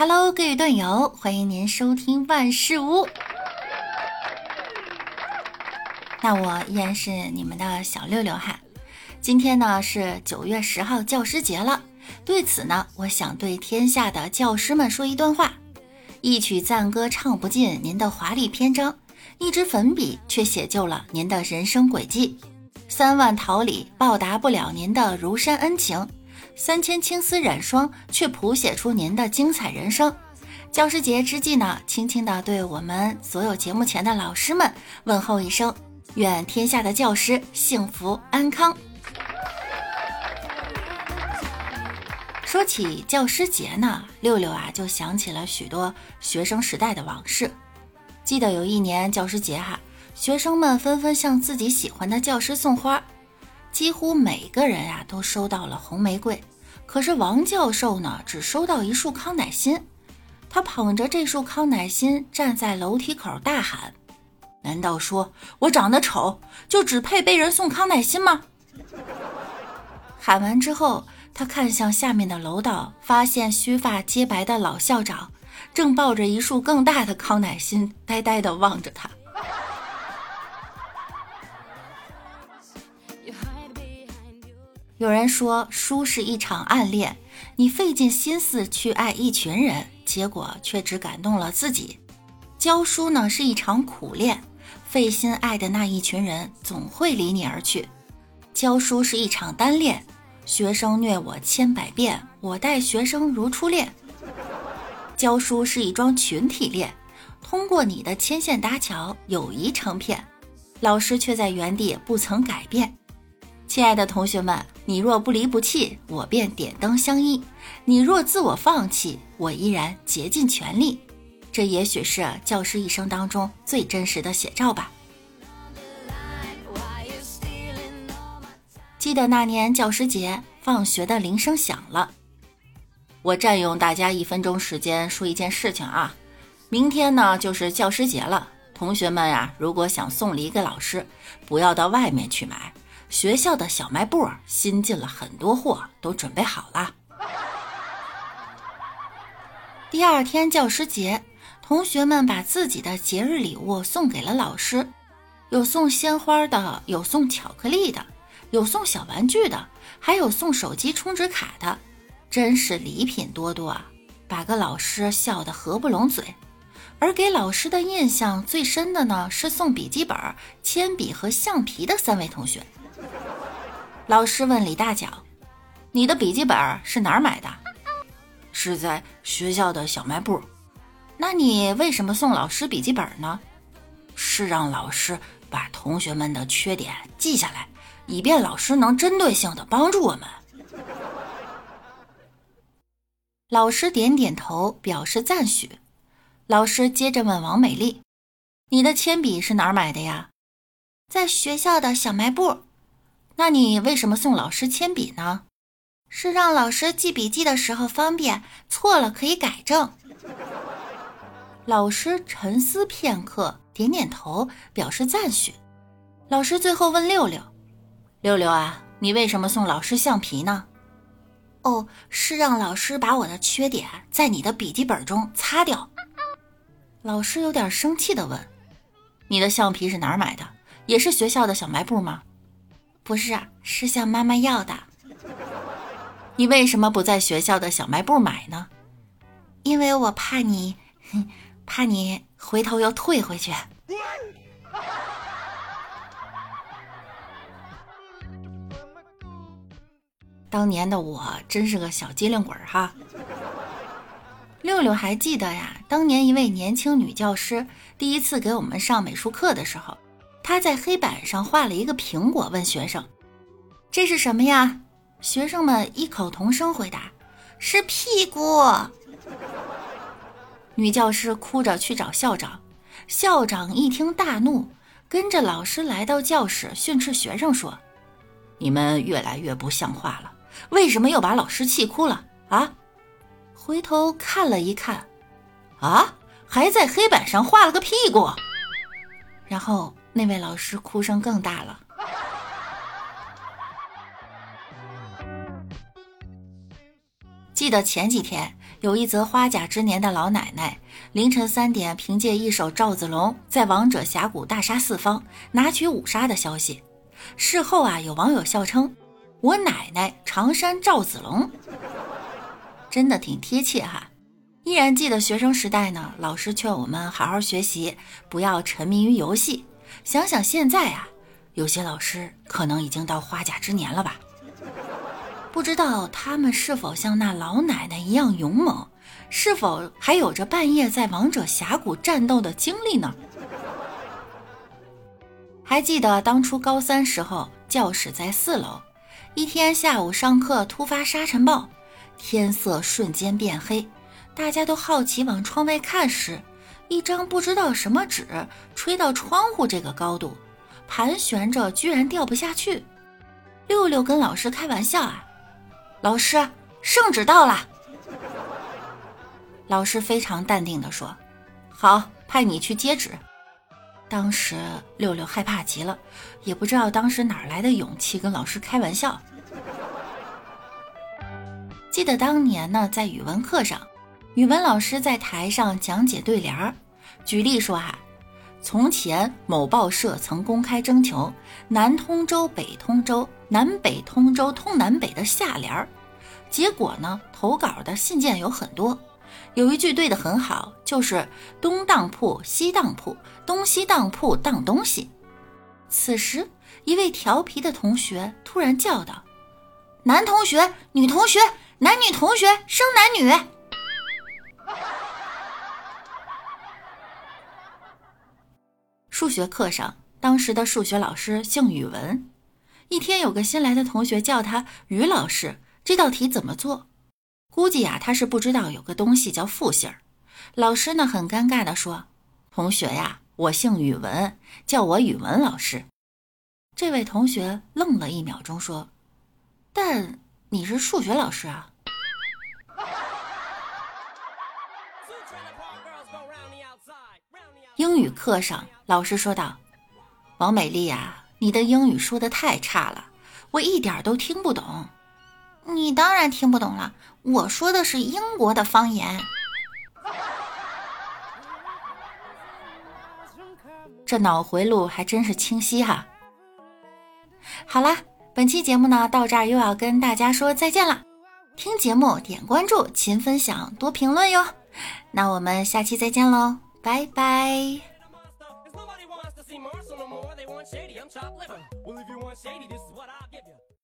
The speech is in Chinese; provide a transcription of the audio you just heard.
Hello，各位段友，欢迎您收听万事屋。那我依然是你们的小六六哈。今天呢是九月十号教师节了，对此呢，我想对天下的教师们说一段话：一曲赞歌唱不尽您的华丽篇章，一支粉笔却写就了您的人生轨迹，三万桃李报答不了您的如山恩情。三千青丝染霜，却谱写出您的精彩人生。教师节之际呢，轻轻的对我们所有节目前的老师们问候一声：愿天下的教师幸福安康。说起教师节呢，六六啊就想起了许多学生时代的往事。记得有一年教师节哈，学生们纷纷向自己喜欢的教师送花。几乎每个人呀都收到了红玫瑰，可是王教授呢只收到一束康乃馨。他捧着这束康乃馨站在楼梯口大喊：“难道说我长得丑就只配被人送康乃馨吗？”喊完之后，他看向下面的楼道，发现须发皆白的老校长正抱着一束更大的康乃馨，呆呆地望着他。有人说，书是一场暗恋，你费尽心思去爱一群人，结果却只感动了自己；教书呢是一场苦练，费心爱的那一群人总会离你而去。教书是一场单恋，学生虐我千百遍，我待学生如初恋。教书是一桩群体恋，通过你的牵线搭桥，友谊成片，老师却在原地不曾改变。亲爱的同学们，你若不离不弃，我便点灯相依；你若自我放弃，我依然竭尽全力。这也许是教师一生当中最真实的写照吧。记得那年教师节，放学的铃声响了，我占用大家一分钟时间说一件事情啊。明天呢就是教师节了，同学们呀，如果想送礼给老师，不要到外面去买。学校的小卖部新进了很多货，都准备好了。第二天教师节，同学们把自己的节日礼物送给了老师，有送鲜花的，有送巧克力的，有送小玩具的，还有送手机充值卡的，真是礼品多多啊！把个老师笑得合不拢嘴。而给老师的印象最深的呢，是送笔记本、铅笔和橡皮的三位同学。老师问李大脚：“你的笔记本是哪儿买的？”“是在学校的小卖部。”“那你为什么送老师笔记本呢？”“是让老师把同学们的缺点记下来，以便老师能针对性的帮助我们。”老师点点头，表示赞许。老师接着问王美丽：“你的铅笔是哪儿买的呀？”“在学校的小卖部。”那你为什么送老师铅笔呢？是让老师记笔记的时候方便，错了可以改正。老师沉思片刻，点点头，表示赞许。老师最后问六六：“六六啊，你为什么送老师橡皮呢？”哦，是让老师把我的缺点在你的笔记本中擦掉。老师有点生气的问：“你的橡皮是哪儿买的？也是学校的小卖部吗？”不是，是向妈妈要的。你为什么不在学校的小卖部买呢？因为我怕你，怕你回头又退回去。当年的我真是个小机灵鬼哈。六六还记得呀？当年一位年轻女教师第一次给我们上美术课的时候。他在黑板上画了一个苹果，问学生：“这是什么呀？”学生们异口同声回答：“是屁股。”女教师哭着去找校长，校长一听大怒，跟着老师来到教室训斥学生说：“你们越来越不像话了，为什么又把老师气哭了啊？”回头看了一看，啊，还在黑板上画了个屁股，然后。那位老师哭声更大了。记得前几天有一则花甲之年的老奶奶凌晨三点凭借一首赵子龙在王者峡谷大杀四方拿取五杀的消息，事后啊有网友笑称我奶奶常山赵子龙，真的挺贴切哈。依然记得学生时代呢，老师劝我们好好学习，不要沉迷于游戏。想想现在啊，有些老师可能已经到花甲之年了吧？不知道他们是否像那老奶奶一样勇猛，是否还有着半夜在王者峡谷战斗的经历呢？还记得当初高三时候，教室在四楼，一天下午上课突发沙尘暴，天色瞬间变黑。大家都好奇往窗外看时，一张不知道什么纸吹到窗户这个高度，盘旋着居然掉不下去。六六跟老师开玩笑啊：“老师，圣旨到了。”老师非常淡定地说：“好，派你去接旨。”当时六六害怕极了，也不知道当时哪来的勇气跟老师开玩笑。记得当年呢，在语文课上。语文老师在台上讲解对联儿，举例说哈，从前某报社曾公开征求南通州、北通州、南北通州通南北的下联儿，结果呢，投稿的信件有很多，有一句对的很好，就是东当铺西当铺，东西当铺当东西。此时，一位调皮的同学突然叫道：“男同学、女同学、男女同学生男女。”数学课上，当时的数学老师姓语文。一天，有个新来的同学叫他于老师，这道题怎么做？估计呀，他是不知道有个东西叫复姓儿。老师呢，很尴尬的说：“同学呀，我姓语文，叫我语文老师。”这位同学愣了一秒钟，说：“但你是数学老师啊。”语课上，老师说道：“王美丽呀，你的英语说的太差了，我一点都听不懂。”“你当然听不懂了，我说的是英国的方言。”这脑回路还真是清晰哈。好啦，本期节目呢到这儿又要跟大家说再见了。听节目点关注，勤分享，多评论哟。那我们下期再见喽。拜拜。Well, if you want shady, this is what I'll give you.